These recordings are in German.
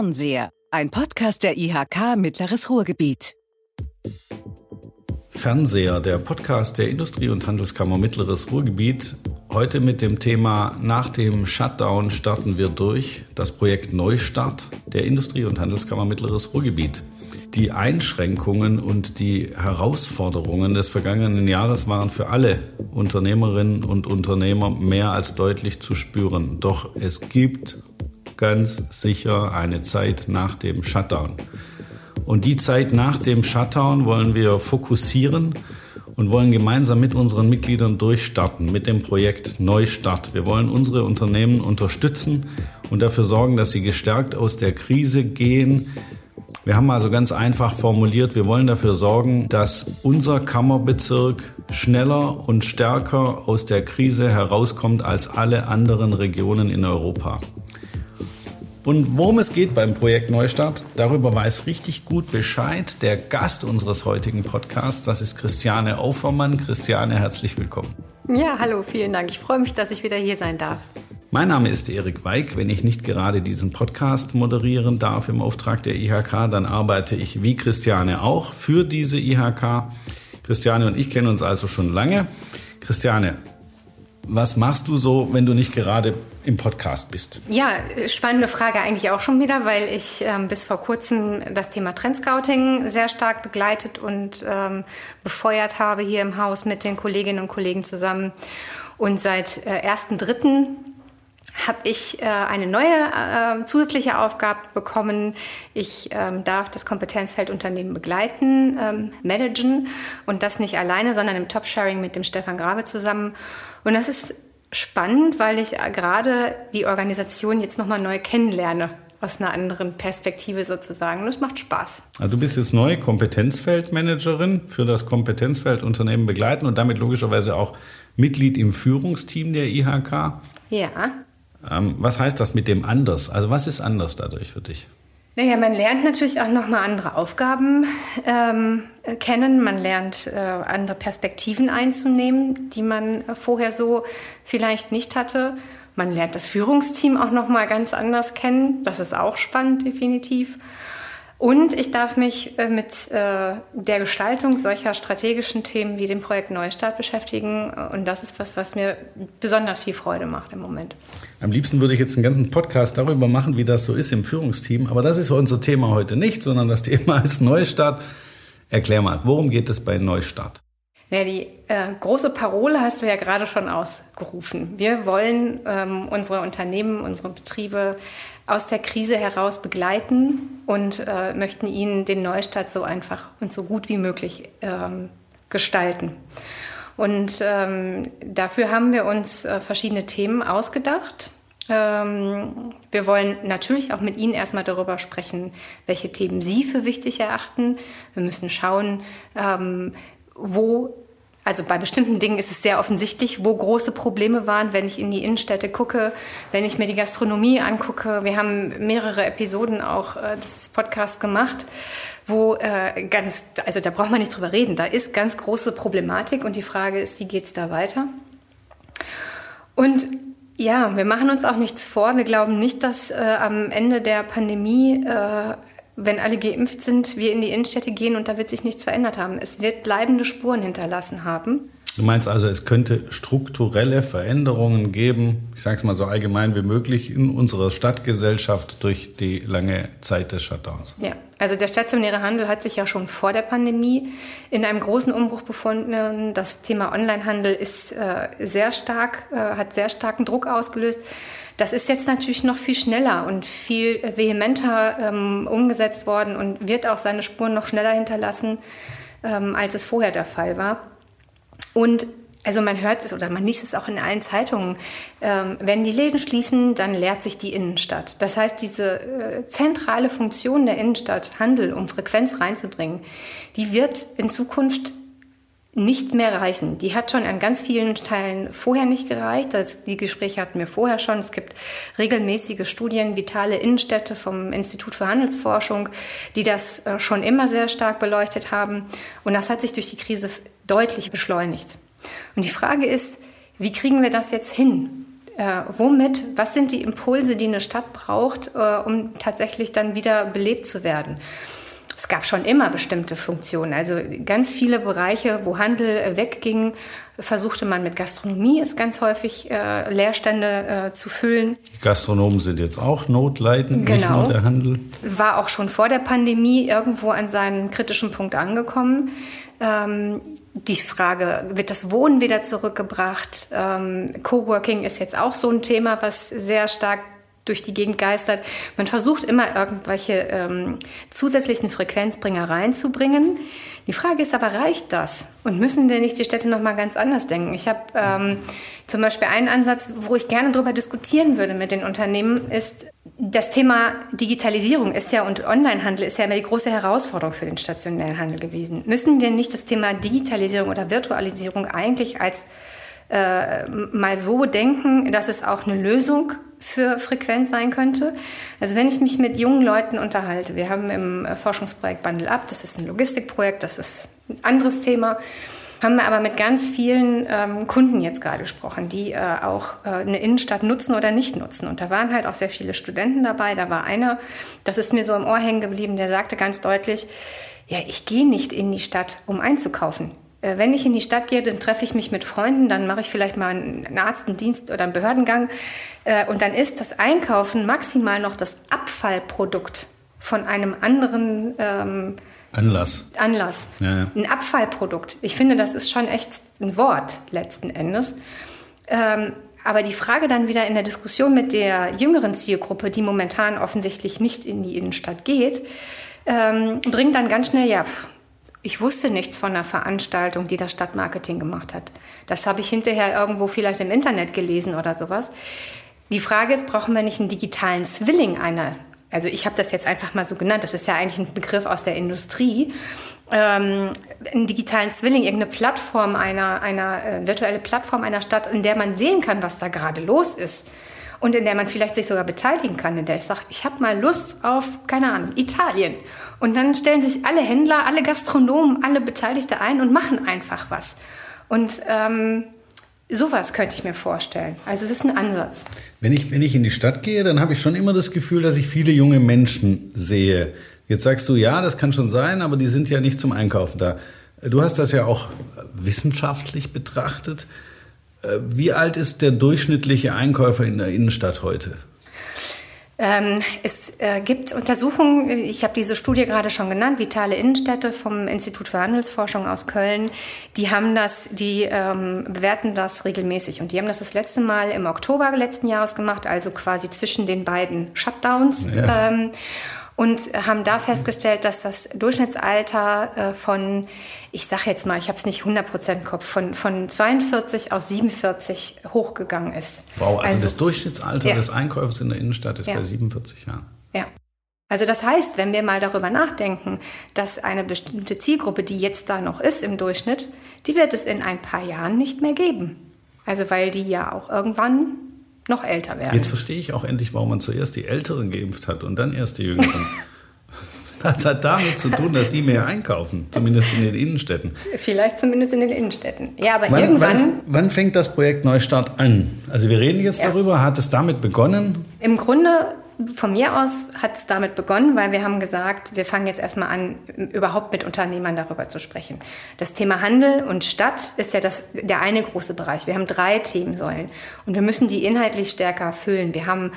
Fernseher, ein Podcast der IHK Mittleres Ruhrgebiet. Fernseher, der Podcast der Industrie- und Handelskammer Mittleres Ruhrgebiet. Heute mit dem Thema Nach dem Shutdown starten wir durch das Projekt Neustart der Industrie- und Handelskammer Mittleres Ruhrgebiet. Die Einschränkungen und die Herausforderungen des vergangenen Jahres waren für alle Unternehmerinnen und Unternehmer mehr als deutlich zu spüren. Doch es gibt ganz sicher eine Zeit nach dem Shutdown. Und die Zeit nach dem Shutdown wollen wir fokussieren und wollen gemeinsam mit unseren Mitgliedern durchstarten mit dem Projekt Neustart. Wir wollen unsere Unternehmen unterstützen und dafür sorgen, dass sie gestärkt aus der Krise gehen. Wir haben also ganz einfach formuliert, wir wollen dafür sorgen, dass unser Kammerbezirk schneller und stärker aus der Krise herauskommt als alle anderen Regionen in Europa. Und worum es geht beim Projekt Neustart, darüber weiß richtig gut Bescheid der Gast unseres heutigen Podcasts. Das ist Christiane Aufermann. Christiane, herzlich willkommen. Ja, hallo, vielen Dank. Ich freue mich, dass ich wieder hier sein darf. Mein Name ist Erik Weig. Wenn ich nicht gerade diesen Podcast moderieren darf im Auftrag der IHK, dann arbeite ich wie Christiane auch für diese IHK. Christiane und ich kennen uns also schon lange. Christiane, was machst du so, wenn du nicht gerade im Podcast bist? Ja, spannende Frage eigentlich auch schon wieder, weil ich ähm, bis vor kurzem das Thema Trendscouting sehr stark begleitet und ähm, befeuert habe hier im Haus mit den Kolleginnen und Kollegen zusammen. Und seit äh, 1.3 habe ich äh, eine neue äh, zusätzliche Aufgabe bekommen. Ich ähm, darf das Kompetenzfeld Unternehmen begleiten, ähm, managen und das nicht alleine, sondern im Top-Sharing mit dem Stefan Grabe zusammen. Und das ist spannend, weil ich gerade die Organisation jetzt nochmal neu kennenlerne aus einer anderen Perspektive sozusagen. Das macht Spaß. Also du bist jetzt neue Kompetenzfeldmanagerin für das Kompetenzfeld Unternehmen begleiten und damit logischerweise auch Mitglied im Führungsteam der IHK. Ja. Ähm, was heißt das mit dem anders? Also was ist anders dadurch für dich? Naja, man lernt natürlich auch nochmal andere Aufgaben ähm, kennen. Man lernt äh, andere Perspektiven einzunehmen, die man vorher so vielleicht nicht hatte. Man lernt das Führungsteam auch nochmal ganz anders kennen. Das ist auch spannend, definitiv. Und ich darf mich äh, mit äh, der Gestaltung solcher strategischen Themen wie dem Projekt Neustart beschäftigen. Und das ist was, was mir besonders viel Freude macht im Moment. Am liebsten würde ich jetzt einen ganzen Podcast darüber machen, wie das so ist im Führungsteam. Aber das ist unser Thema heute nicht, sondern das Thema ist Neustart. Erklär mal, worum geht es bei Neustart? Ja, die äh, große Parole hast du ja gerade schon ausgerufen. Wir wollen ähm, unsere Unternehmen, unsere Betriebe aus der Krise heraus begleiten und äh, möchten ihnen den Neustart so einfach und so gut wie möglich ähm, gestalten. Und ähm, dafür haben wir uns äh, verschiedene Themen ausgedacht. Ähm, wir wollen natürlich auch mit Ihnen erstmal darüber sprechen, welche Themen Sie für wichtig erachten. Wir müssen schauen, ähm, wo also bei bestimmten Dingen ist es sehr offensichtlich, wo große Probleme waren, wenn ich in die Innenstädte gucke, wenn ich mir die Gastronomie angucke. Wir haben mehrere Episoden auch äh, des Podcasts gemacht, wo äh, ganz, also da braucht man nicht drüber reden. Da ist ganz große Problematik und die Frage ist, wie geht's da weiter? Und ja, wir machen uns auch nichts vor. Wir glauben nicht, dass äh, am Ende der Pandemie äh, wenn alle geimpft sind, wir in die Innenstädte gehen und da wird sich nichts verändert haben. Es wird bleibende Spuren hinterlassen haben. Du meinst also, es könnte strukturelle Veränderungen geben, ich sage es mal so allgemein wie möglich, in unserer Stadtgesellschaft durch die lange Zeit des Shutdowns? Ja, also der stationäre Handel hat sich ja schon vor der Pandemie in einem großen Umbruch befunden. Das Thema Onlinehandel ist äh, sehr stark, äh, hat sehr starken Druck ausgelöst. Das ist jetzt natürlich noch viel schneller und viel vehementer ähm, umgesetzt worden und wird auch seine Spuren noch schneller hinterlassen, ähm, als es vorher der Fall war. Und also man hört es oder man liest es auch in allen Zeitungen. Ähm, wenn die Läden schließen, dann leert sich die Innenstadt. Das heißt, diese äh, zentrale Funktion der Innenstadt, Handel, um Frequenz reinzubringen, die wird in Zukunft nicht mehr reichen. Die hat schon an ganz vielen Teilen vorher nicht gereicht. Das, die Gespräche hatten wir vorher schon. Es gibt regelmäßige Studien, vitale Innenstädte vom Institut für Handelsforschung, die das äh, schon immer sehr stark beleuchtet haben. Und das hat sich durch die Krise deutlich beschleunigt. Und die Frage ist, wie kriegen wir das jetzt hin? Äh, womit? Was sind die Impulse, die eine Stadt braucht, äh, um tatsächlich dann wieder belebt zu werden? Es gab schon immer bestimmte Funktionen. Also ganz viele Bereiche, wo Handel äh, wegging, versuchte man mit Gastronomie es ganz häufig äh, Leerstände äh, zu füllen. Gastronomen sind jetzt auch notleidend, genau. nicht nur der Handel. War auch schon vor der Pandemie irgendwo an seinen kritischen Punkt angekommen. Ähm, die Frage, wird das Wohnen wieder zurückgebracht? Ähm, Coworking ist jetzt auch so ein Thema, was sehr stark durch die Gegend geistert. Man versucht immer irgendwelche ähm, zusätzlichen Frequenzbringer reinzubringen. Die Frage ist aber, reicht das? Und müssen denn nicht die Städte noch mal ganz anders denken? Ich habe ähm, zum Beispiel einen Ansatz, wo ich gerne darüber diskutieren würde mit den Unternehmen, ist das Thema Digitalisierung ist ja und Onlinehandel ist ja immer die große Herausforderung für den stationären Handel gewesen. Müssen wir nicht das Thema Digitalisierung oder Virtualisierung eigentlich als äh, mal so denken, dass es auch eine Lösung für Frequenz sein könnte. Also wenn ich mich mit jungen Leuten unterhalte, wir haben im äh, Forschungsprojekt Bundle Up, das ist ein Logistikprojekt, das ist ein anderes Thema, haben wir aber mit ganz vielen ähm, Kunden jetzt gerade gesprochen, die äh, auch äh, eine Innenstadt nutzen oder nicht nutzen. Und da waren halt auch sehr viele Studenten dabei. Da war einer, das ist mir so im Ohr hängen geblieben, der sagte ganz deutlich, ja, ich gehe nicht in die Stadt, um einzukaufen. Äh, wenn ich in die Stadt gehe, dann treffe ich mich mit Freunden, dann mache ich vielleicht mal einen Arztendienst oder einen Behördengang. Äh, und dann ist das Einkaufen maximal noch das Abfallprodukt von einem anderen ähm, Anlass. Anlass. Ja, ja. Ein Abfallprodukt. Ich finde, das ist schon echt ein Wort letzten Endes. Ähm, aber die Frage dann wieder in der Diskussion mit der jüngeren Zielgruppe, die momentan offensichtlich nicht in die Innenstadt geht, ähm, bringt dann ganz schnell, ja, pff, ich wusste nichts von einer Veranstaltung, die das Stadtmarketing gemacht hat. Das habe ich hinterher irgendwo vielleicht im Internet gelesen oder sowas. Die Frage ist, brauchen wir nicht einen digitalen Zwilling einer? Also ich habe das jetzt einfach mal so genannt. Das ist ja eigentlich ein Begriff aus der Industrie. Ähm, einen digitalen Zwilling, irgendeine Plattform einer, einer äh, virtuelle Plattform einer Stadt, in der man sehen kann, was da gerade los ist und in der man vielleicht sich sogar beteiligen kann, in der ich sage, ich habe mal Lust auf, keine Ahnung, Italien. Und dann stellen sich alle Händler, alle Gastronomen, alle Beteiligte ein und machen einfach was. Und ähm, sowas könnte ich mir vorstellen. Also es ist ein Ansatz. Wenn ich, wenn ich in die Stadt gehe, dann habe ich schon immer das Gefühl, dass ich viele junge Menschen sehe. Jetzt sagst du, ja, das kann schon sein, aber die sind ja nicht zum Einkaufen da. Du hast das ja auch wissenschaftlich betrachtet. Äh, wie alt ist der durchschnittliche Einkäufer in der Innenstadt heute? Ähm, es äh, gibt Untersuchungen, ich habe diese Studie gerade schon genannt, Vitale Innenstädte vom Institut für Handelsforschung aus Köln, die haben das, die ähm, bewerten das regelmäßig und die haben das das letzte Mal im Oktober letzten Jahres gemacht, also quasi zwischen den beiden Shutdowns. Ja. Ähm, und haben da festgestellt, dass das Durchschnittsalter äh, von, ich sage jetzt mal, ich habe es nicht 100% im Kopf, von, von 42 auf 47 hochgegangen ist. Wow, also, also das Durchschnittsalter ja. des Einkäufers in der Innenstadt ist ja. bei 47 Jahren. Ja. Also das heißt, wenn wir mal darüber nachdenken, dass eine bestimmte Zielgruppe, die jetzt da noch ist im Durchschnitt, die wird es in ein paar Jahren nicht mehr geben. Also weil die ja auch irgendwann noch älter werden. Jetzt verstehe ich auch endlich, warum man zuerst die Älteren geimpft hat und dann erst die Jüngeren. Das hat damit zu tun, dass die mehr einkaufen, zumindest in den Innenstädten. Vielleicht zumindest in den Innenstädten. Ja, aber wann, irgendwann. Wann, wann, fängt das Projekt Neustart an? Also wir reden jetzt ja. darüber. Hat es damit begonnen? Im Grunde von mir aus hat es damit begonnen, weil wir haben gesagt, wir fangen jetzt erstmal an, überhaupt mit Unternehmern darüber zu sprechen. Das Thema Handel und Stadt ist ja das, der eine große Bereich. Wir haben drei Themensäulen und wir müssen die inhaltlich stärker füllen. Wir haben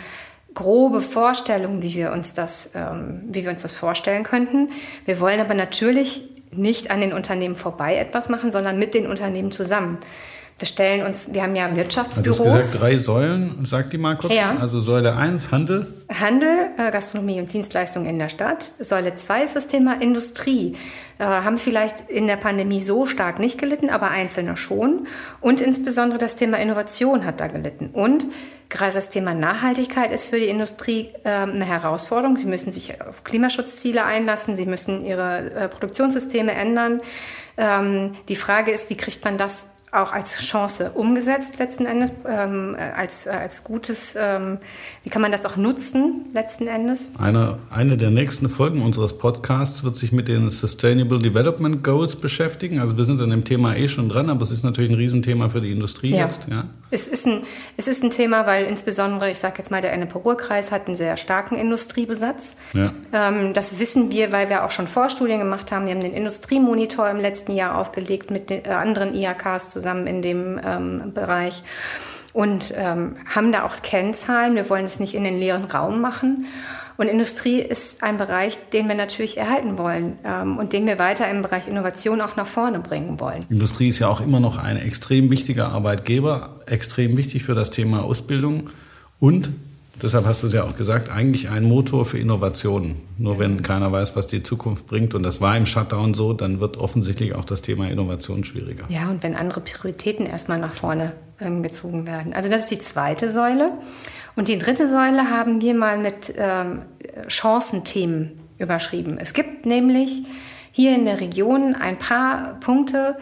grobe Vorstellungen, wie wir uns das, ähm, wie wir uns das vorstellen könnten. Wir wollen aber natürlich nicht an den Unternehmen vorbei etwas machen, sondern mit den Unternehmen zusammen. Wir stellen uns, wir haben ja Wirtschaftsbüros. Du hast gesagt, drei Säulen, sag die mal kurz. Ja. Also Säule 1, Handel. Handel, äh, Gastronomie und Dienstleistungen in der Stadt. Säule 2 ist das Thema Industrie. Äh, haben vielleicht in der Pandemie so stark nicht gelitten, aber einzelne schon. Und insbesondere das Thema Innovation hat da gelitten. Und gerade das Thema Nachhaltigkeit ist für die Industrie äh, eine Herausforderung. Sie müssen sich auf Klimaschutzziele einlassen, sie müssen ihre äh, Produktionssysteme ändern. Ähm, die Frage ist, wie kriegt man das auch als Chance umgesetzt letzten Endes, ähm, als, als gutes, ähm, wie kann man das auch nutzen letzten Endes? Eine, eine der nächsten Folgen unseres Podcasts wird sich mit den Sustainable Development Goals beschäftigen. Also wir sind an dem Thema eh schon dran, aber es ist natürlich ein Riesenthema für die Industrie ja. jetzt. Ja. Es, ist ein, es ist ein Thema, weil insbesondere, ich sage jetzt mal, der Ennepe-Ruhr-Kreis hat einen sehr starken Industriebesatz. Ja. Ähm, das wissen wir, weil wir auch schon Vorstudien gemacht haben. Wir haben den Industriemonitor im letzten Jahr aufgelegt mit den, äh, anderen IHKs zusammen zusammen in dem ähm, Bereich und ähm, haben da auch Kennzahlen. Wir wollen es nicht in den leeren Raum machen. Und Industrie ist ein Bereich, den wir natürlich erhalten wollen ähm, und den wir weiter im Bereich Innovation auch nach vorne bringen wollen. Industrie ist ja auch immer noch ein extrem wichtiger Arbeitgeber, extrem wichtig für das Thema Ausbildung und Deshalb hast du es ja auch gesagt, eigentlich ein Motor für Innovationen. Nur wenn keiner weiß, was die Zukunft bringt, und das war im Shutdown so, dann wird offensichtlich auch das Thema Innovation schwieriger. Ja, und wenn andere Prioritäten erstmal nach vorne ähm, gezogen werden. Also das ist die zweite Säule. Und die dritte Säule haben wir mal mit ähm, Chancenthemen überschrieben. Es gibt nämlich hier in der Region ein paar Punkte,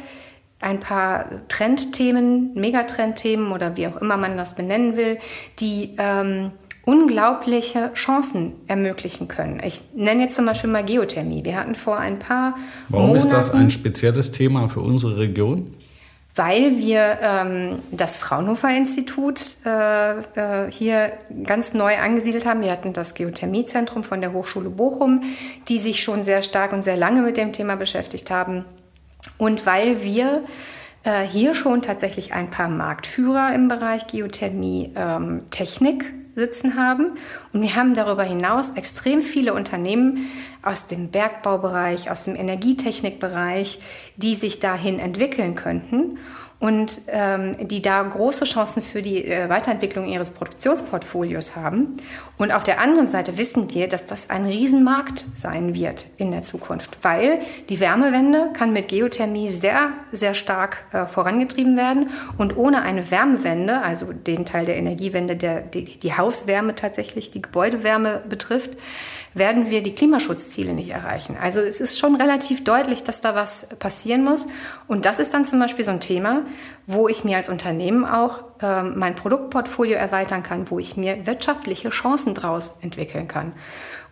ein paar Trendthemen, Megatrendthemen oder wie auch immer man das benennen will, die ähm, unglaubliche Chancen ermöglichen können. Ich nenne jetzt zum Beispiel mal Geothermie. Wir hatten vor ein paar Warum Monaten, ist das ein spezielles Thema für unsere Region? Weil wir ähm, das Fraunhofer-Institut äh, äh, hier ganz neu angesiedelt haben. Wir hatten das Geothermiezentrum von der Hochschule Bochum, die sich schon sehr stark und sehr lange mit dem Thema beschäftigt haben. Und weil wir äh, hier schon tatsächlich ein paar Marktführer im Bereich Geothermie ähm, Technik sitzen haben. Und wir haben darüber hinaus extrem viele Unternehmen aus dem Bergbaubereich, aus dem Energietechnikbereich, die sich dahin entwickeln könnten und ähm, die da große Chancen für die äh, Weiterentwicklung ihres Produktionsportfolios haben. Und auf der anderen Seite wissen wir, dass das ein Riesenmarkt sein wird in der Zukunft, weil die Wärmewende kann mit Geothermie sehr, sehr stark äh, vorangetrieben werden. Und ohne eine Wärmewende, also den Teil der Energiewende, der die, die Hauswärme tatsächlich, die Gebäudewärme betrifft, werden wir die Klimaschutzziele nicht erreichen. Also es ist schon relativ deutlich, dass da was passieren muss. Und das ist dann zum Beispiel so ein Thema, wo ich mir als Unternehmen auch äh, mein Produktportfolio erweitern kann, wo ich mir wirtschaftliche Chancen draus entwickeln kann.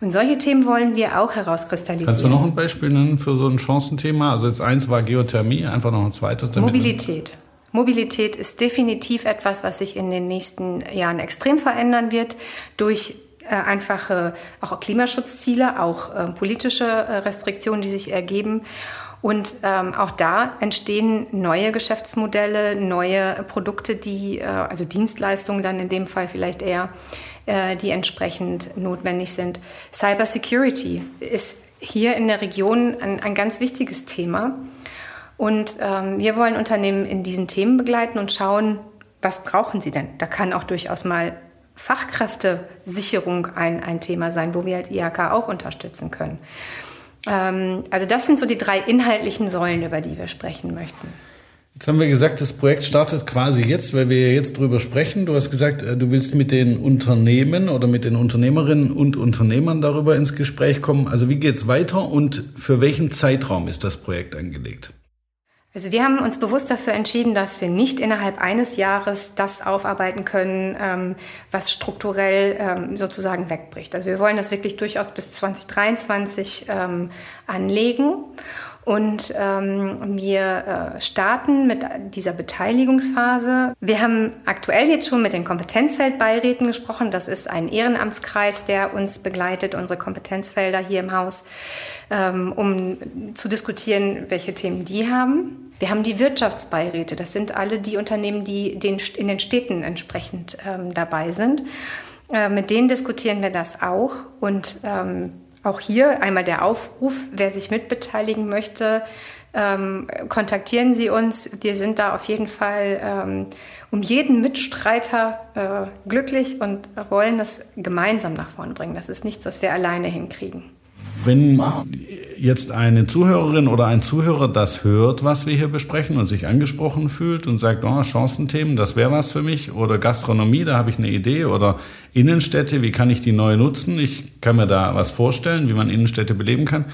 Und solche Themen wollen wir auch herauskristallisieren. Kannst du noch ein Beispiel nennen für so ein Chancenthema? Also jetzt eins war Geothermie, einfach noch ein zweites. Mobilität. Mobilität ist definitiv etwas, was sich in den nächsten Jahren extrem verändern wird durch äh, einfache auch Klimaschutzziele, auch äh, politische äh, Restriktionen, die sich ergeben. Und ähm, auch da entstehen neue Geschäftsmodelle, neue Produkte, die, äh, also Dienstleistungen dann in dem Fall vielleicht eher, äh, die entsprechend notwendig sind. Cybersecurity ist hier in der Region ein, ein ganz wichtiges Thema. Und ähm, wir wollen Unternehmen in diesen Themen begleiten und schauen, was brauchen sie denn? Da kann auch durchaus mal Fachkräftesicherung ein, ein Thema sein, wo wir als IHK auch unterstützen können. Ähm, also das sind so die drei inhaltlichen Säulen, über die wir sprechen möchten. Jetzt haben wir gesagt, das Projekt startet quasi jetzt, weil wir jetzt drüber sprechen. Du hast gesagt, äh, du willst mit den Unternehmen oder mit den Unternehmerinnen und Unternehmern darüber ins Gespräch kommen. Also wie geht es weiter und für welchen Zeitraum ist das Projekt angelegt? Also wir haben uns bewusst dafür entschieden, dass wir nicht innerhalb eines Jahres das aufarbeiten können, ähm, was strukturell ähm, sozusagen wegbricht. Also wir wollen das wirklich durchaus bis 2023 ähm, anlegen. Und ähm, wir äh, starten mit dieser Beteiligungsphase. Wir haben aktuell jetzt schon mit den Kompetenzfeldbeiräten gesprochen. Das ist ein Ehrenamtskreis, der uns begleitet, unsere Kompetenzfelder hier im Haus, ähm, um zu diskutieren, welche Themen die haben. Wir haben die Wirtschaftsbeiräte. Das sind alle die Unternehmen, die den, in den Städten entsprechend ähm, dabei sind. Äh, mit denen diskutieren wir das auch und ähm, auch hier einmal der Aufruf, wer sich mitbeteiligen möchte, ähm, kontaktieren Sie uns. Wir sind da auf jeden Fall ähm, um jeden Mitstreiter äh, glücklich und wollen das gemeinsam nach vorne bringen. Das ist nichts, was wir alleine hinkriegen. Wenn jetzt eine Zuhörerin oder ein Zuhörer das hört, was wir hier besprechen und sich angesprochen fühlt und sagt, oh, Chancenthemen, das wäre was für mich oder Gastronomie, da habe ich eine Idee oder Innenstädte, wie kann ich die neu nutzen? Ich kann mir da was vorstellen, wie man Innenstädte beleben kann.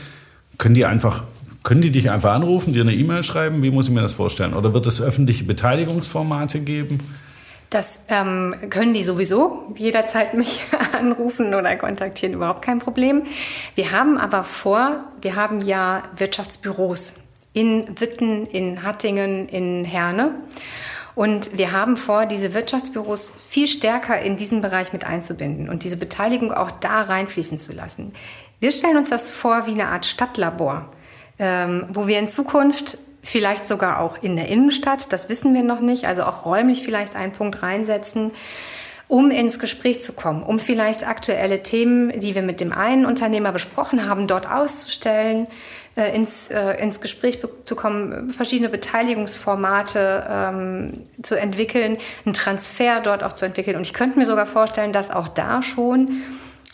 Können die einfach Können die dich einfach anrufen, dir eine E-Mail schreiben? Wie muss ich mir das vorstellen? Oder wird es öffentliche Beteiligungsformate geben? Das ähm, können die sowieso jederzeit mich anrufen oder kontaktieren, überhaupt kein Problem. Wir haben aber vor, wir haben ja Wirtschaftsbüros in Witten, in Hattingen, in Herne. Und wir haben vor, diese Wirtschaftsbüros viel stärker in diesen Bereich mit einzubinden und diese Beteiligung auch da reinfließen zu lassen. Wir stellen uns das vor wie eine Art Stadtlabor, ähm, wo wir in Zukunft vielleicht sogar auch in der Innenstadt, das wissen wir noch nicht, also auch räumlich vielleicht einen Punkt reinsetzen, um ins Gespräch zu kommen, um vielleicht aktuelle Themen, die wir mit dem einen Unternehmer besprochen haben, dort auszustellen, äh, ins, äh, ins Gespräch zu kommen, verschiedene Beteiligungsformate ähm, zu entwickeln, einen Transfer dort auch zu entwickeln. Und ich könnte mir sogar vorstellen, dass auch da schon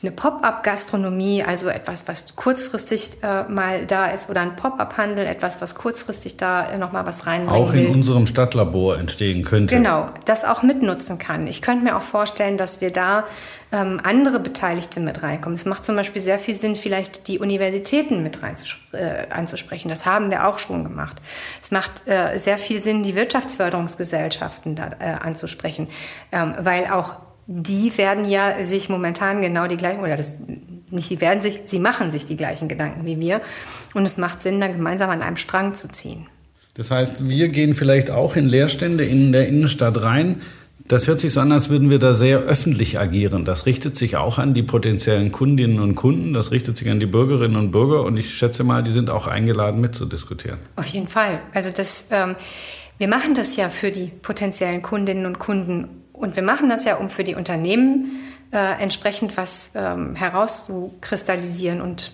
eine Pop-up-Gastronomie, also etwas, was kurzfristig äh, mal da ist, oder ein Pop-up-Handel, etwas, was kurzfristig da äh, nochmal was reinbringen Auch in will. unserem Stadtlabor entstehen könnte. Genau, das auch mitnutzen kann. Ich könnte mir auch vorstellen, dass wir da ähm, andere Beteiligte mit reinkommen. Es macht zum Beispiel sehr viel Sinn, vielleicht die Universitäten mit rein äh, anzusprechen. Das haben wir auch schon gemacht. Es macht äh, sehr viel Sinn, die Wirtschaftsförderungsgesellschaften da, äh, anzusprechen, ähm, weil auch die werden ja sich momentan genau die gleichen, oder das, nicht die werden sich, sie machen sich die gleichen Gedanken wie wir. Und es macht Sinn, dann gemeinsam an einem Strang zu ziehen. Das heißt, wir gehen vielleicht auch in Leerstände in der Innenstadt rein. Das hört sich so an, als würden wir da sehr öffentlich agieren. Das richtet sich auch an die potenziellen Kundinnen und Kunden, das richtet sich an die Bürgerinnen und Bürger und ich schätze mal, die sind auch eingeladen mitzudiskutieren. Auf jeden Fall. Also das, ähm, wir machen das ja für die potenziellen Kundinnen und Kunden und wir machen das ja, um für die Unternehmen äh, entsprechend was ähm, herauszukristallisieren. Und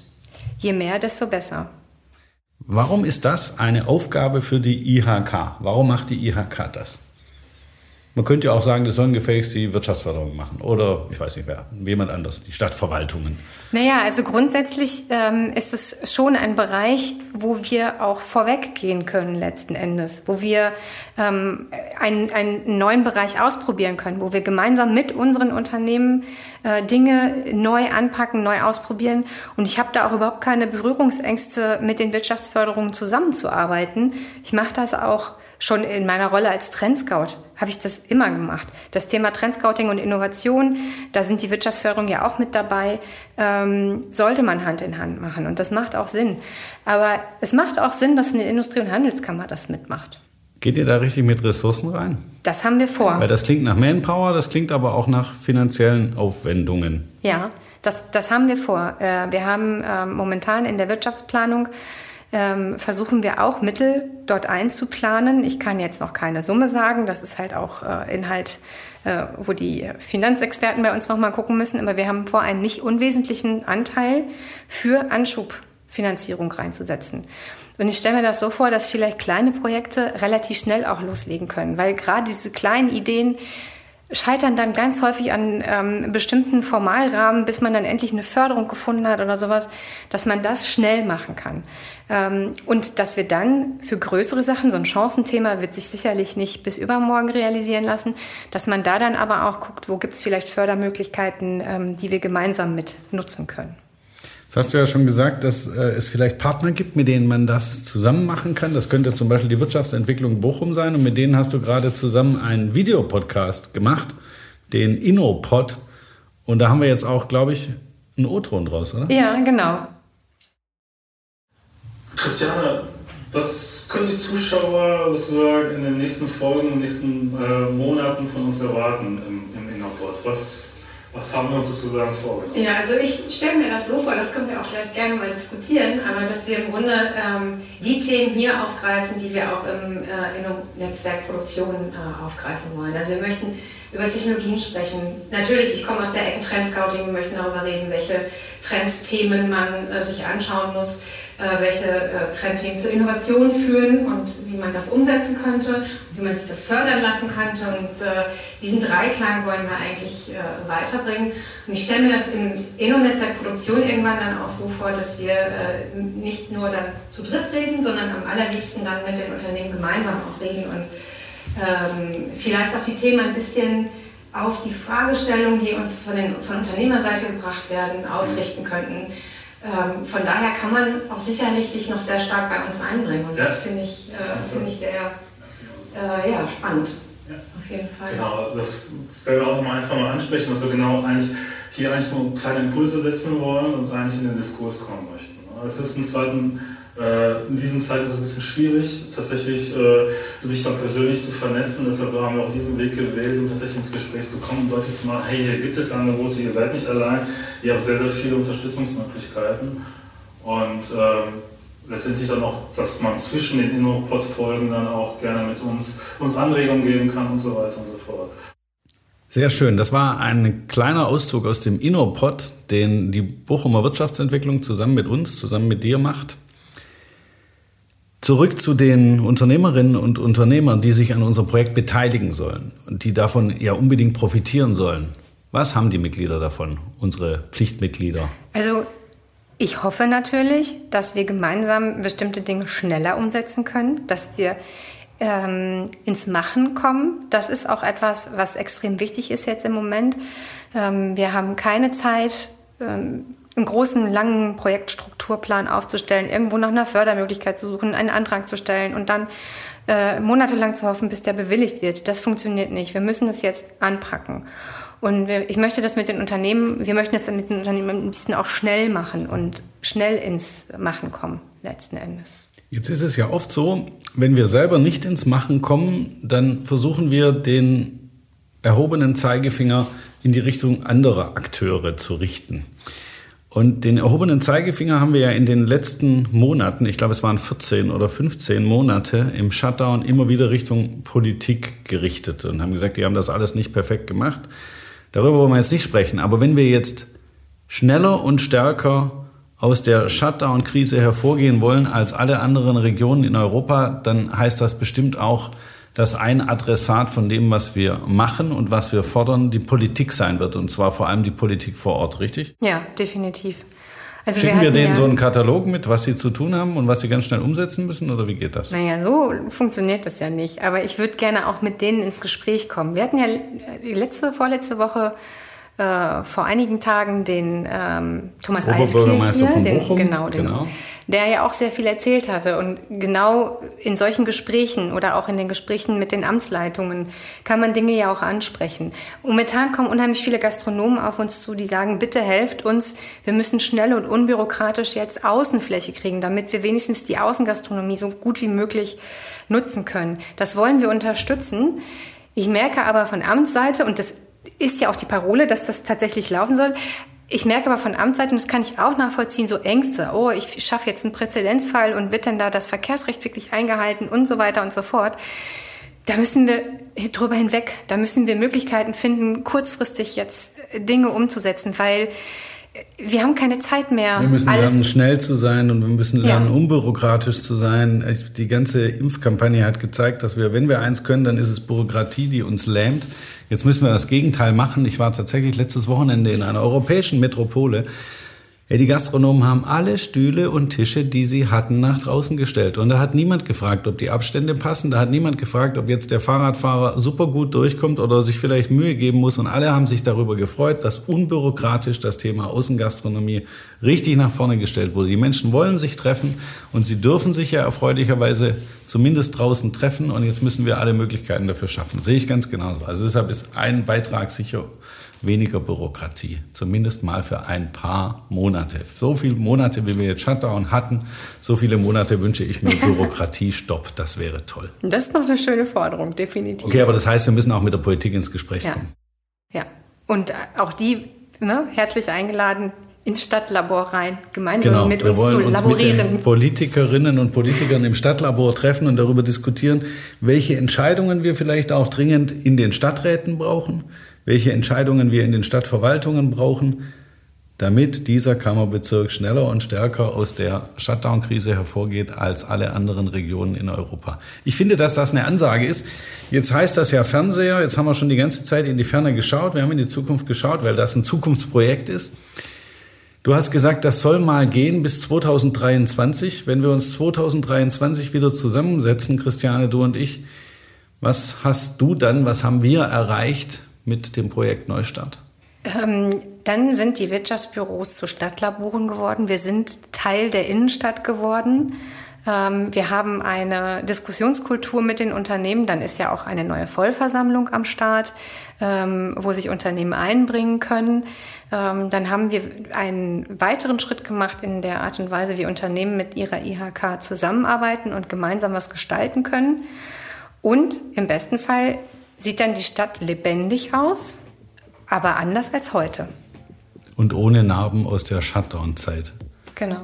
je mehr, desto besser. Warum ist das eine Aufgabe für die IHK? Warum macht die IHK das? Man könnte ja auch sagen, das sollen gefälligst die Wirtschaftsförderung machen oder ich weiß nicht wer, jemand anders, die Stadtverwaltungen. Naja, also grundsätzlich ähm, ist es schon ein Bereich, wo wir auch vorweggehen können letzten Endes, wo wir ähm, einen, einen neuen Bereich ausprobieren können, wo wir gemeinsam mit unseren Unternehmen äh, Dinge neu anpacken, neu ausprobieren. Und ich habe da auch überhaupt keine Berührungsängste, mit den Wirtschaftsförderungen zusammenzuarbeiten. Ich mache das auch schon in meiner Rolle als Trendscout habe ich das immer gemacht. Das Thema Trendscouting und Innovation, da sind die Wirtschaftsförderung ja auch mit dabei, ähm, sollte man Hand in Hand machen. Und das macht auch Sinn. Aber es macht auch Sinn, dass eine Industrie- und Handelskammer das mitmacht. Geht ihr da richtig mit Ressourcen rein? Das haben wir vor. Weil das klingt nach Manpower, das klingt aber auch nach finanziellen Aufwendungen. Ja, das, das haben wir vor. Äh, wir haben ähm, momentan in der Wirtschaftsplanung ähm, versuchen wir auch Mittel dort einzuplanen. Ich kann jetzt noch keine Summe sagen, das ist halt auch äh, Inhalt, äh, wo die Finanzexperten bei uns nochmal gucken müssen, aber wir haben vor, einen nicht unwesentlichen Anteil für Anschubfinanzierung reinzusetzen. Und ich stelle mir das so vor, dass vielleicht kleine Projekte relativ schnell auch loslegen können, weil gerade diese kleinen Ideen, scheitern dann ganz häufig an ähm, bestimmten Formalrahmen, bis man dann endlich eine Förderung gefunden hat oder sowas, dass man das schnell machen kann. Ähm, und dass wir dann für größere Sachen, so ein Chancenthema wird sich sicherlich nicht bis übermorgen realisieren lassen, dass man da dann aber auch guckt, wo gibt es vielleicht Fördermöglichkeiten, ähm, die wir gemeinsam mit nutzen können. Das hast du ja schon gesagt, dass äh, es vielleicht Partner gibt, mit denen man das zusammen machen kann. Das könnte zum Beispiel die Wirtschaftsentwicklung Bochum sein. Und mit denen hast du gerade zusammen einen Videopodcast gemacht, den InnoPod. Und da haben wir jetzt auch, glaube ich, einen O-Ton draus, oder? Ja, genau. Christiane, was können die Zuschauer sozusagen in den nächsten Folgen, in den nächsten äh, Monaten von uns erwarten im, im InnoPod? Was was haben wir uns sozusagen vorgenommen? Ja, also ich stelle mir das so vor, das können wir auch vielleicht gerne mal diskutieren, aber dass wir im Grunde ähm, die Themen hier aufgreifen, die wir auch im äh, Netzwerk Produktion äh, aufgreifen wollen. Also wir möchten über Technologien sprechen. Natürlich, ich komme aus der Ecke Trendscouting, wir möchten darüber reden, welche Trendthemen man äh, sich anschauen muss welche äh, Trendthemen zur Innovation führen und wie man das umsetzen könnte, wie man sich das fördern lassen könnte. Und äh, diesen Dreiklang wollen wir eigentlich weiterbringen. Und ich stelle mir das im Inno-Netzwerk Produktion irgendwann dann auch so vor, dass wir nicht nur dann zu dritt reden, sondern am allerliebsten dann mit den Unternehmen gemeinsam auch reden und ähm, vielleicht auch die Themen ein bisschen auf die Fragestellungen, die uns von, den, von Unternehmerseite gebracht werden, ausrichten könnten ähm, von daher kann man auch sicherlich sich noch sehr stark bei uns einbringen. Und ja. das finde ich, äh, find ich sehr äh, ja, spannend. Ja. Auf jeden Fall. Genau, das werden wir auch noch ein, zwei Mal ansprechen, dass wir genau eigentlich hier eigentlich nur kleine Impulse setzen wollen und eigentlich in den Diskurs kommen möchten. Es ist in Zeiten äh, in diesen Zeiten ist es ein bisschen schwierig, tatsächlich äh, sich dann persönlich zu vernetzen. Deshalb haben wir auch diesen Weg gewählt, um tatsächlich ins Gespräch zu kommen, deutlich zu machen, hey, hier gibt es Angebote, ihr seid nicht allein, ihr habt sehr, sehr viele Unterstützungsmöglichkeiten. Und ähm, letztendlich dann auch, dass man zwischen den InnoPod-Folgen dann auch gerne mit uns, uns Anregungen geben kann und so weiter und so fort. Sehr schön. Das war ein kleiner Auszug aus dem InnoPod, den die Bochumer Wirtschaftsentwicklung zusammen mit uns, zusammen mit dir macht. Zurück zu den Unternehmerinnen und Unternehmern, die sich an unserem Projekt beteiligen sollen und die davon ja unbedingt profitieren sollen. Was haben die Mitglieder davon, unsere Pflichtmitglieder? Also ich hoffe natürlich, dass wir gemeinsam bestimmte Dinge schneller umsetzen können, dass wir ähm, ins Machen kommen. Das ist auch etwas, was extrem wichtig ist jetzt im Moment. Ähm, wir haben keine Zeit, ähm, einen großen, langen Projektstrukturplan aufzustellen, irgendwo nach einer Fördermöglichkeit zu suchen, einen Antrag zu stellen und dann äh, monatelang zu hoffen, bis der bewilligt wird. Das funktioniert nicht. Wir müssen das jetzt anpacken. Und wir, ich möchte das mit den Unternehmen, wir möchten das mit den Unternehmen ein bisschen auch schnell machen und schnell ins Machen kommen, letzten Endes. Jetzt ist es ja oft so, wenn wir selber nicht ins Machen kommen, dann versuchen wir den erhobenen Zeigefinger in die Richtung anderer Akteure zu richten. Und den erhobenen Zeigefinger haben wir ja in den letzten Monaten, ich glaube es waren 14 oder 15 Monate im Shutdown immer wieder Richtung Politik gerichtet und haben gesagt, die haben das alles nicht perfekt gemacht. Darüber wollen wir jetzt nicht sprechen. Aber wenn wir jetzt schneller und stärker aus der Shutdown-Krise hervorgehen wollen als alle anderen Regionen in Europa, dann heißt das bestimmt auch, dass ein Adressat von dem, was wir machen und was wir fordern, die Politik sein wird. Und zwar vor allem die Politik vor Ort, richtig? Ja, definitiv. Also Schicken wir, wir denen ja so einen Katalog mit, was sie zu tun haben und was sie ganz schnell umsetzen müssen oder wie geht das? Naja, so funktioniert das ja nicht. Aber ich würde gerne auch mit denen ins Gespräch kommen. Wir hatten ja letzte, vorletzte Woche äh, vor einigen Tagen den ähm, Thomas Eiskirch hier, den, genau, den, genau der ja auch sehr viel erzählt hatte. Und genau in solchen Gesprächen oder auch in den Gesprächen mit den Amtsleitungen kann man Dinge ja auch ansprechen. Momentan kommen unheimlich viele Gastronomen auf uns zu, die sagen, bitte helft uns, wir müssen schnell und unbürokratisch jetzt Außenfläche kriegen, damit wir wenigstens die Außengastronomie so gut wie möglich nutzen können. Das wollen wir unterstützen. Ich merke aber von Amtsseite, und das ist ja auch die Parole, dass das tatsächlich laufen soll, ich merke aber von Amtsseite, und das kann ich auch nachvollziehen, so Ängste. Oh, ich schaffe jetzt einen Präzedenzfall und wird denn da das Verkehrsrecht wirklich eingehalten und so weiter und so fort. Da müssen wir drüber hinweg, da müssen wir Möglichkeiten finden, kurzfristig jetzt Dinge umzusetzen, weil wir haben keine Zeit mehr. Wir müssen lernen, schnell zu sein und wir müssen lernen, ja. unbürokratisch zu sein. Die ganze Impfkampagne hat gezeigt, dass wir, wenn wir eins können, dann ist es Bürokratie, die uns lähmt. Jetzt müssen wir das Gegenteil machen. Ich war tatsächlich letztes Wochenende in einer europäischen Metropole die Gastronomen haben alle Stühle und Tische, die sie hatten, nach draußen gestellt. Und da hat niemand gefragt, ob die Abstände passen. Da hat niemand gefragt, ob jetzt der Fahrradfahrer super gut durchkommt oder sich vielleicht Mühe geben muss. Und alle haben sich darüber gefreut, dass unbürokratisch das Thema Außengastronomie richtig nach vorne gestellt wurde. Die Menschen wollen sich treffen und sie dürfen sich ja erfreulicherweise zumindest draußen treffen. Und jetzt müssen wir alle Möglichkeiten dafür schaffen. Sehe ich ganz genauso. Also deshalb ist ein Beitrag sicher weniger Bürokratie. Zumindest mal für ein paar Monate. So viele Monate, wie wir jetzt Shutdown hatten, so viele Monate wünsche ich mir Bürokratiestopp. Das wäre toll. Das ist noch eine schöne Forderung, definitiv. Okay, aber das heißt, wir müssen auch mit der Politik ins Gespräch ja. kommen. Ja, und auch die ne, herzlich eingeladen, ins Stadtlabor rein, gemeinsam genau. mit uns wir wollen zu uns laborieren. Mit den Politikerinnen und Politikern im Stadtlabor treffen und darüber diskutieren, welche Entscheidungen wir vielleicht auch dringend in den Stadträten brauchen, welche Entscheidungen wir in den Stadtverwaltungen brauchen, damit dieser Kammerbezirk schneller und stärker aus der Shutdown-Krise hervorgeht als alle anderen Regionen in Europa. Ich finde, dass das eine Ansage ist. Jetzt heißt das ja Fernseher. Jetzt haben wir schon die ganze Zeit in die Ferne geschaut. Wir haben in die Zukunft geschaut, weil das ein Zukunftsprojekt ist. Du hast gesagt, das soll mal gehen bis 2023. Wenn wir uns 2023 wieder zusammensetzen, Christiane, du und ich, was hast du dann, was haben wir erreicht mit dem Projekt Neustart? Ähm, Dann sind die Wirtschaftsbüros zu Stadtlaboren geworden. Wir sind Teil der Innenstadt geworden. Ähm, wir haben eine Diskussionskultur mit den Unternehmen. Dann ist ja auch eine neue Vollversammlung am Start, ähm, wo sich Unternehmen einbringen können. Ähm, dann haben wir einen weiteren Schritt gemacht in der Art und Weise, wie Unternehmen mit ihrer IHK zusammenarbeiten und gemeinsam was gestalten können. Und im besten Fall sieht dann die Stadt lebendig aus, aber anders als heute. Und ohne Narben aus der Shutdown-Zeit. Genau.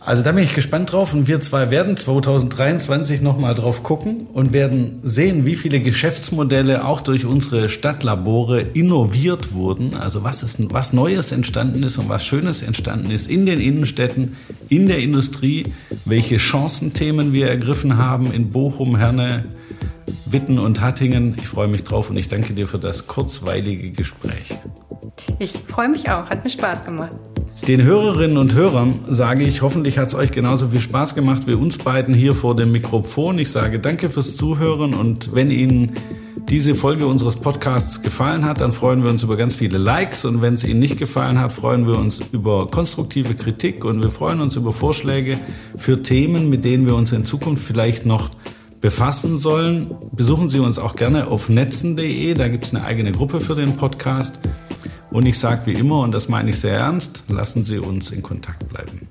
Also da bin ich gespannt drauf und wir zwei werden 2023 nochmal drauf gucken und werden sehen, wie viele Geschäftsmodelle auch durch unsere Stadtlabore innoviert wurden. Also was, ist, was Neues entstanden ist und was Schönes entstanden ist in den Innenstädten, in der Industrie, welche Chancenthemen wir ergriffen haben in Bochum, Herne, Witten und Hattingen. Ich freue mich drauf und ich danke dir für das kurzweilige Gespräch. Ich freue mich auch, hat mir Spaß gemacht. Den Hörerinnen und Hörern sage ich, hoffentlich hat es euch genauso viel Spaß gemacht wie uns beiden hier vor dem Mikrofon. Ich sage danke fürs Zuhören und wenn Ihnen diese Folge unseres Podcasts gefallen hat, dann freuen wir uns über ganz viele Likes und wenn es Ihnen nicht gefallen hat, freuen wir uns über konstruktive Kritik und wir freuen uns über Vorschläge für Themen, mit denen wir uns in Zukunft vielleicht noch befassen sollen. Besuchen Sie uns auch gerne auf netzen.de, da gibt es eine eigene Gruppe für den Podcast. Und ich sage wie immer, und das meine ich sehr ernst, lassen Sie uns in Kontakt bleiben.